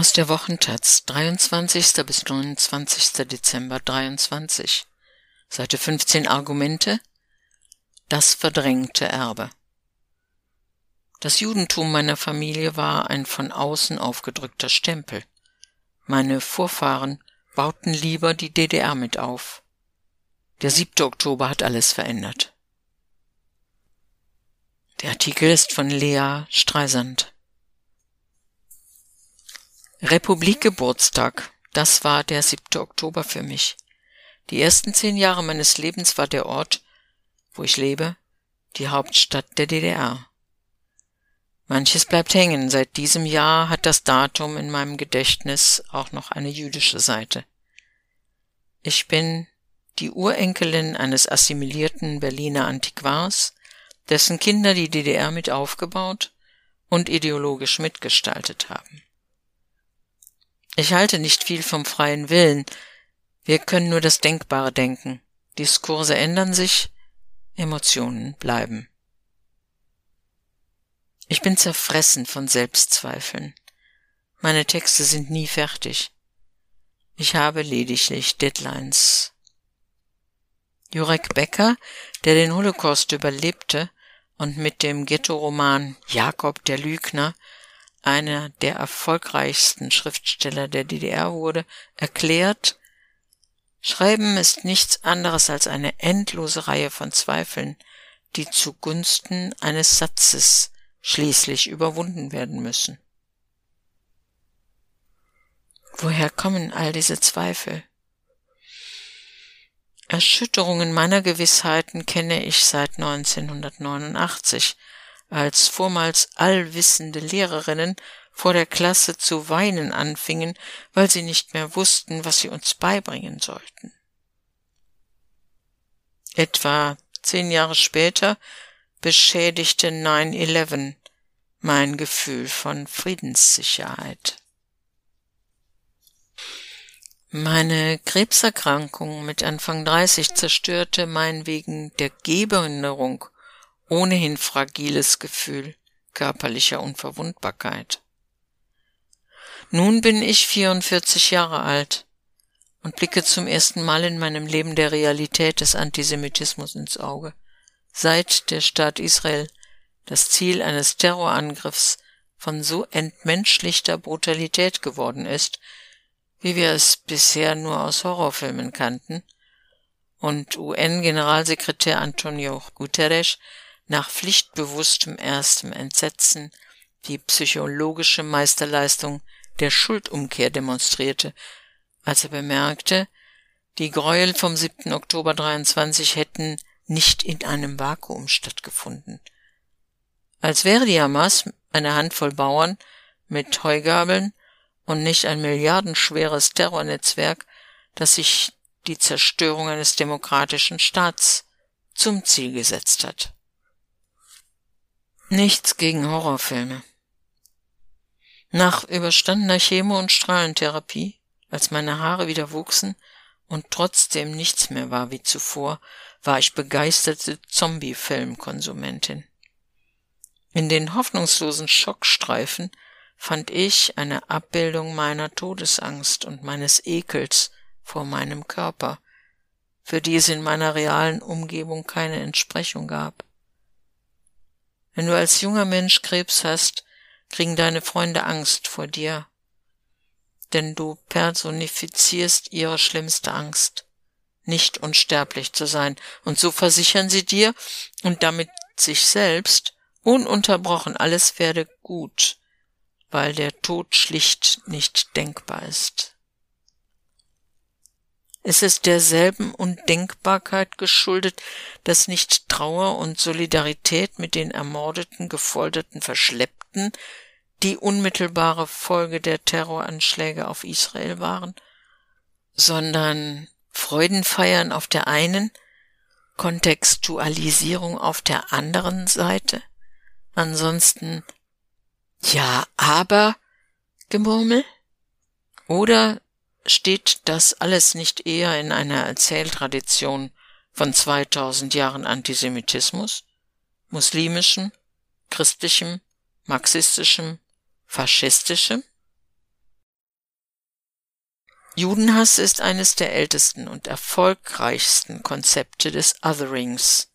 Aus der Wochentaz, 23. bis 29. Dezember 23. Seite 15 Argumente. Das verdrängte Erbe. Das Judentum meiner Familie war ein von außen aufgedrückter Stempel. Meine Vorfahren bauten lieber die DDR mit auf. Der 7. Oktober hat alles verändert. Der Artikel ist von Lea Streisand. Republikgeburtstag, das war der 7. Oktober für mich. Die ersten zehn Jahre meines Lebens war der Ort, wo ich lebe, die Hauptstadt der DDR. Manches bleibt hängen. Seit diesem Jahr hat das Datum in meinem Gedächtnis auch noch eine jüdische Seite. Ich bin die Urenkelin eines assimilierten Berliner Antiquars, dessen Kinder die DDR mit aufgebaut und ideologisch mitgestaltet haben. Ich halte nicht viel vom freien Willen. Wir können nur das Denkbare denken. Diskurse ändern sich, Emotionen bleiben. Ich bin zerfressen von Selbstzweifeln. Meine Texte sind nie fertig. Ich habe lediglich Deadlines. Jurek Becker, der den Holocaust überlebte und mit dem Ghetto-Roman Jakob der Lügner einer der erfolgreichsten Schriftsteller der DDR wurde, erklärt, Schreiben ist nichts anderes als eine endlose Reihe von Zweifeln, die zugunsten eines Satzes schließlich überwunden werden müssen. Woher kommen all diese Zweifel? Erschütterungen meiner Gewissheiten kenne ich seit 1989, als vormals allwissende Lehrerinnen vor der Klasse zu weinen anfingen, weil sie nicht mehr wussten, was sie uns beibringen sollten. Etwa zehn Jahre später beschädigte 9-11 mein Gefühl von Friedenssicherheit. Meine Krebserkrankung mit Anfang 30 zerstörte mein wegen der Gehbehinderung ohnehin fragiles Gefühl körperlicher Unverwundbarkeit. Nun bin ich 44 Jahre alt und blicke zum ersten Mal in meinem Leben der Realität des Antisemitismus ins Auge. Seit der Staat Israel das Ziel eines Terrorangriffs von so entmenschlichter Brutalität geworden ist, wie wir es bisher nur aus Horrorfilmen kannten, und UN-Generalsekretär Antonio Guterres nach pflichtbewusstem erstem Entsetzen die psychologische Meisterleistung der Schuldumkehr demonstrierte, als er bemerkte, die Gräuel vom 7. Oktober 23 hätten nicht in einem Vakuum stattgefunden. Als wäre die Hamas eine Handvoll Bauern mit Heugabeln und nicht ein milliardenschweres Terrornetzwerk, das sich die Zerstörung eines demokratischen Staats zum Ziel gesetzt hat. Nichts gegen Horrorfilme. Nach überstandener Chemo- und Strahlentherapie, als meine Haare wieder wuchsen und trotzdem nichts mehr war wie zuvor, war ich begeisterte Zombie-Filmkonsumentin. In den hoffnungslosen Schockstreifen fand ich eine Abbildung meiner Todesangst und meines Ekels vor meinem Körper, für die es in meiner realen Umgebung keine Entsprechung gab. Wenn du als junger Mensch Krebs hast, kriegen deine Freunde Angst vor dir, denn du personifizierst ihre schlimmste Angst, nicht unsterblich zu sein, und so versichern sie dir und damit sich selbst ununterbrochen, alles werde gut, weil der Tod schlicht nicht denkbar ist. Es ist derselben Undenkbarkeit geschuldet, dass nicht Trauer und Solidarität mit den ermordeten, gefolterten, verschleppten die unmittelbare Folge der Terroranschläge auf Israel waren, sondern Freudenfeiern auf der einen, Kontextualisierung auf der anderen Seite, ansonsten ja, aber Gemurmel? Oder Steht das alles nicht eher in einer Erzähltradition von 2000 Jahren Antisemitismus, muslimischem, christlichem, marxistischem, faschistischem? Judenhass ist eines der ältesten und erfolgreichsten Konzepte des Otherings,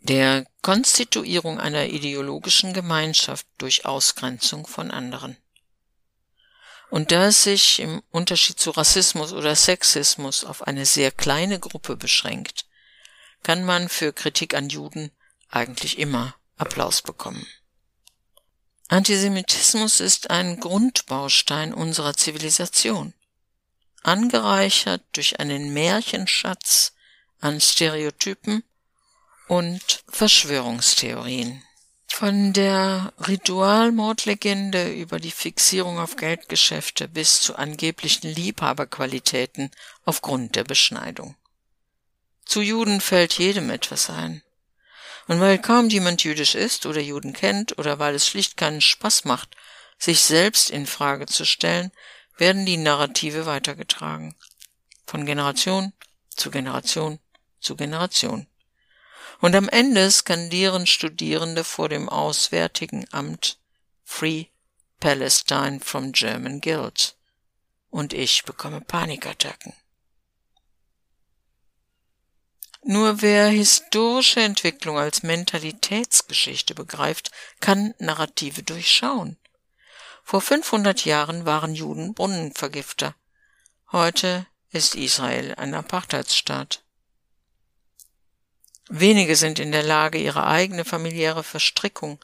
der Konstituierung einer ideologischen Gemeinschaft durch Ausgrenzung von anderen. Und da es sich im Unterschied zu Rassismus oder Sexismus auf eine sehr kleine Gruppe beschränkt, kann man für Kritik an Juden eigentlich immer Applaus bekommen. Antisemitismus ist ein Grundbaustein unserer Zivilisation, angereichert durch einen Märchenschatz an Stereotypen und Verschwörungstheorien. Von der Ritualmordlegende über die Fixierung auf Geldgeschäfte bis zu angeblichen Liebhaberqualitäten aufgrund der Beschneidung. Zu Juden fällt jedem etwas ein. Und weil kaum jemand jüdisch ist oder Juden kennt oder weil es schlicht keinen Spaß macht, sich selbst in Frage zu stellen, werden die Narrative weitergetragen. Von Generation zu Generation zu Generation. Und am Ende skandieren Studierende vor dem Auswärtigen Amt Free Palestine from German Guild. Und ich bekomme Panikattacken. Nur wer historische Entwicklung als Mentalitätsgeschichte begreift, kann Narrative durchschauen. Vor 500 Jahren waren Juden Brunnenvergifter. Heute ist Israel ein Apartheidsstaat. Wenige sind in der Lage, ihre eigene familiäre Verstrickung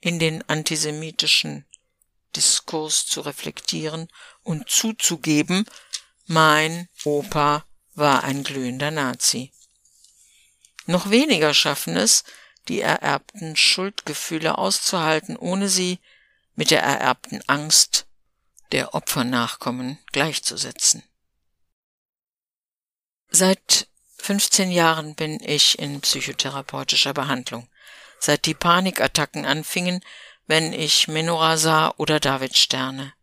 in den antisemitischen Diskurs zu reflektieren und zuzugeben, mein Opa war ein glühender Nazi. Noch weniger schaffen es, die ererbten Schuldgefühle auszuhalten, ohne sie mit der ererbten Angst der Opfernachkommen gleichzusetzen. Seit 15 Jahren bin ich in psychotherapeutischer Behandlung, seit die Panikattacken anfingen, wenn ich Menora sah oder Davidsterne.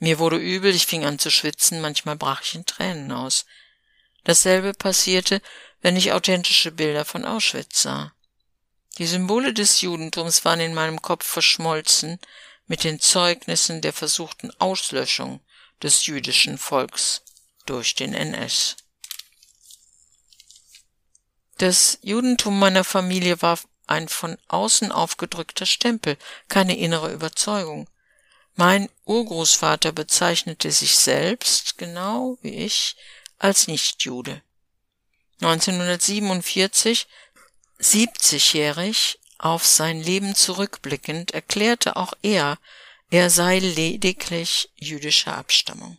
Mir wurde übel, ich fing an zu schwitzen, manchmal brach ich in Tränen aus. Dasselbe passierte, wenn ich authentische Bilder von Auschwitz sah. Die Symbole des Judentums waren in meinem Kopf verschmolzen mit den Zeugnissen der versuchten Auslöschung des jüdischen Volks durch den NS. Das Judentum meiner Familie war ein von außen aufgedrückter Stempel, keine innere Überzeugung. Mein Urgroßvater bezeichnete sich selbst, genau wie ich, als Nichtjude. 1947, 70-jährig, auf sein Leben zurückblickend, erklärte auch er, er sei lediglich jüdischer Abstammung.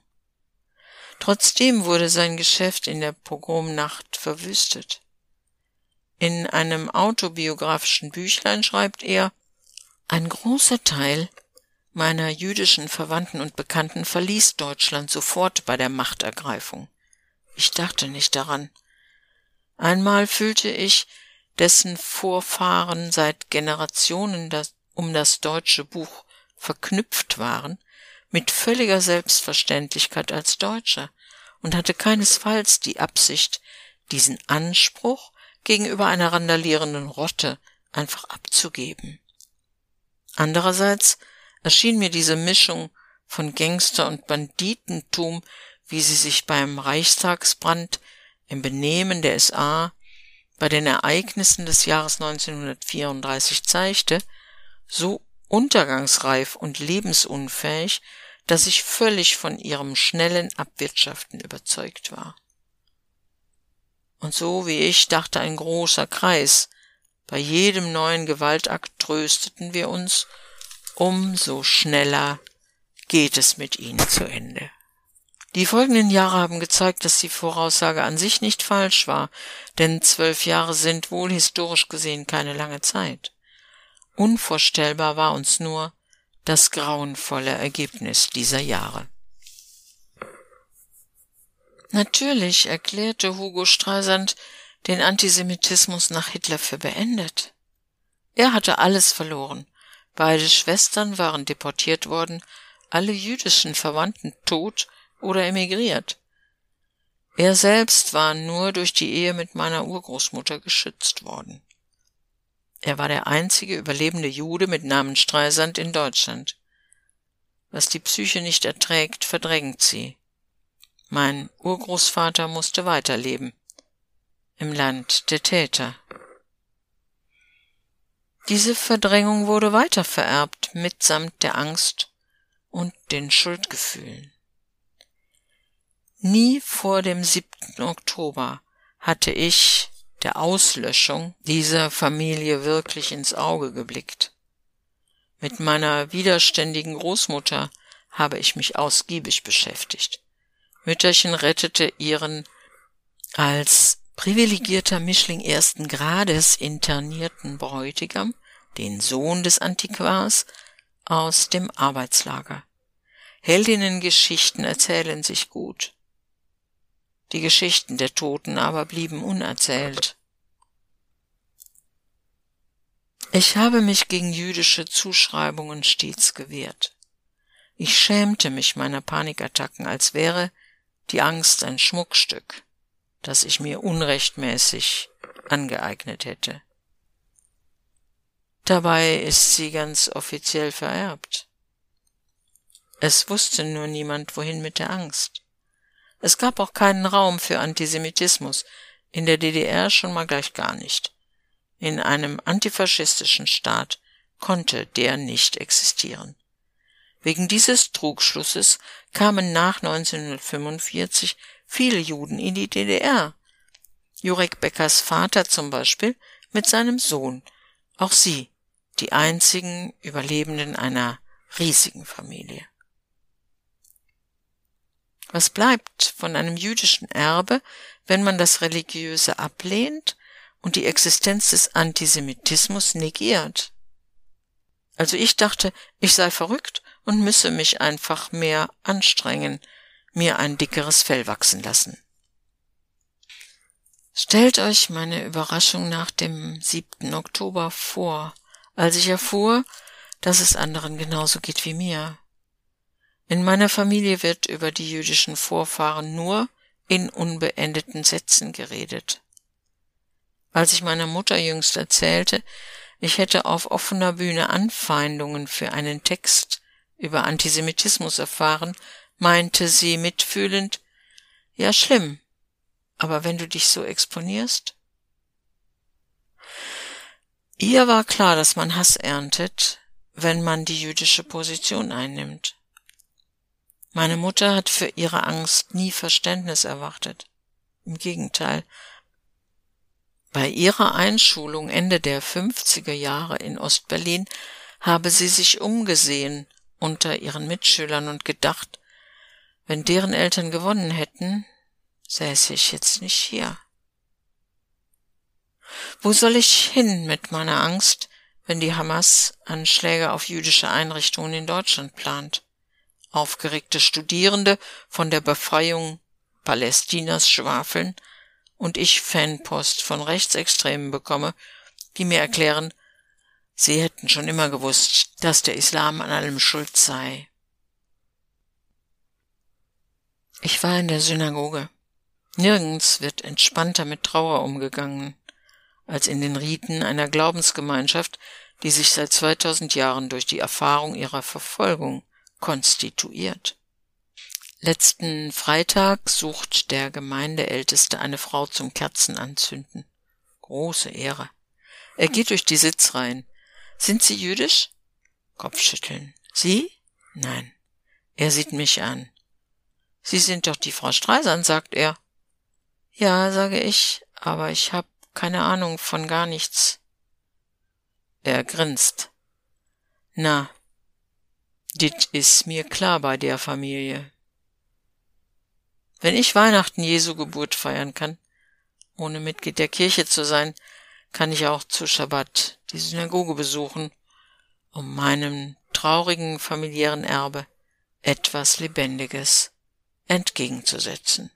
Trotzdem wurde sein Geschäft in der Pogromnacht verwüstet. In einem autobiografischen Büchlein schreibt er, ein großer Teil meiner jüdischen Verwandten und Bekannten verließ Deutschland sofort bei der Machtergreifung. Ich dachte nicht daran, Einmal fühlte ich, dessen Vorfahren seit Generationen das, um das deutsche Buch verknüpft waren, mit völliger Selbstverständlichkeit als Deutscher und hatte keinesfalls die Absicht, diesen Anspruch gegenüber einer randalierenden Rotte einfach abzugeben. Andererseits erschien mir diese Mischung von Gangster und Banditentum, wie sie sich beim Reichstagsbrand im Benehmen der SA bei den Ereignissen des Jahres 1934 zeigte, so untergangsreif und lebensunfähig, dass ich völlig von ihrem schnellen Abwirtschaften überzeugt war. Und so wie ich dachte ein großer Kreis, bei jedem neuen Gewaltakt trösteten wir uns, umso schneller geht es mit ihnen zu Ende. Die folgenden Jahre haben gezeigt, dass die Voraussage an sich nicht falsch war, denn zwölf Jahre sind wohl historisch gesehen keine lange Zeit. Unvorstellbar war uns nur das grauenvolle Ergebnis dieser Jahre. Natürlich erklärte Hugo Streisand den Antisemitismus nach Hitler für beendet. Er hatte alles verloren. Beide Schwestern waren deportiert worden, alle jüdischen Verwandten tot oder emigriert. Er selbst war nur durch die Ehe mit meiner Urgroßmutter geschützt worden. Er war der einzige überlebende Jude mit Namen Streisand in Deutschland. Was die Psyche nicht erträgt, verdrängt sie. Mein Urgroßvater musste weiterleben. Im Land der Täter. Diese Verdrängung wurde weiter vererbt mitsamt der Angst und den Schuldgefühlen. Nie vor dem 7. Oktober hatte ich der Auslöschung dieser Familie wirklich ins Auge geblickt. Mit meiner widerständigen Großmutter habe ich mich ausgiebig beschäftigt. Mütterchen rettete ihren als privilegierter Mischling ersten Grades internierten Bräutigam, den Sohn des Antiquars, aus dem Arbeitslager. Heldinnengeschichten erzählen sich gut. Die Geschichten der Toten aber blieben unerzählt. Ich habe mich gegen jüdische Zuschreibungen stets gewehrt. Ich schämte mich meiner Panikattacken, als wäre die Angst ein Schmuckstück, das ich mir unrechtmäßig angeeignet hätte. Dabei ist sie ganz offiziell vererbt. Es wusste nur niemand, wohin mit der Angst. Es gab auch keinen Raum für Antisemitismus, in der DDR schon mal gleich gar nicht. In einem antifaschistischen Staat konnte der nicht existieren. Wegen dieses Trugschlusses kamen nach 1945 viele Juden in die DDR. Jurek Beckers Vater zum Beispiel mit seinem Sohn. Auch sie, die einzigen Überlebenden einer riesigen Familie. Was bleibt von einem jüdischen Erbe, wenn man das Religiöse ablehnt und die Existenz des Antisemitismus negiert? Also ich dachte, ich sei verrückt und müsse mich einfach mehr anstrengen, mir ein dickeres Fell wachsen lassen. Stellt euch meine Überraschung nach dem 7. Oktober vor, als ich erfuhr, dass es anderen genauso geht wie mir. In meiner Familie wird über die jüdischen Vorfahren nur in unbeendeten Sätzen geredet. Als ich meiner Mutter jüngst erzählte, ich hätte auf offener Bühne Anfeindungen für einen Text über Antisemitismus erfahren, meinte sie mitfühlend, ja schlimm, aber wenn du dich so exponierst? Ihr war klar, dass man Hass erntet, wenn man die jüdische Position einnimmt. Meine Mutter hat für ihre Angst nie Verständnis erwartet. Im Gegenteil. Bei ihrer Einschulung Ende der 50er Jahre in Ostberlin habe sie sich umgesehen unter ihren Mitschülern und gedacht, wenn deren Eltern gewonnen hätten, säße ich jetzt nicht hier. Wo soll ich hin mit meiner Angst, wenn die Hamas Anschläge auf jüdische Einrichtungen in Deutschland plant? Aufgeregte Studierende von der Befreiung Palästinas schwafeln und ich Fanpost von Rechtsextremen bekomme, die mir erklären, Sie hätten schon immer gewusst, dass der Islam an allem schuld sei. Ich war in der Synagoge. Nirgends wird entspannter mit Trauer umgegangen, als in den Riten einer Glaubensgemeinschaft, die sich seit 2000 Jahren durch die Erfahrung ihrer Verfolgung konstituiert. Letzten Freitag sucht der Gemeindeälteste eine Frau zum Kerzenanzünden. Große Ehre. Er geht durch die Sitzreihen, sind Sie jüdisch? Kopfschütteln. Sie? Nein. Er sieht mich an. Sie sind doch die Frau Streisand, sagt er. Ja, sage ich, aber ich hab keine Ahnung von gar nichts. Er grinst. Na, dit is mir klar bei der Familie. Wenn ich Weihnachten Jesu Geburt feiern kann, ohne Mitglied der Kirche zu sein, kann ich auch zu Schabbat die Synagoge besuchen, um meinem traurigen familiären Erbe etwas Lebendiges entgegenzusetzen.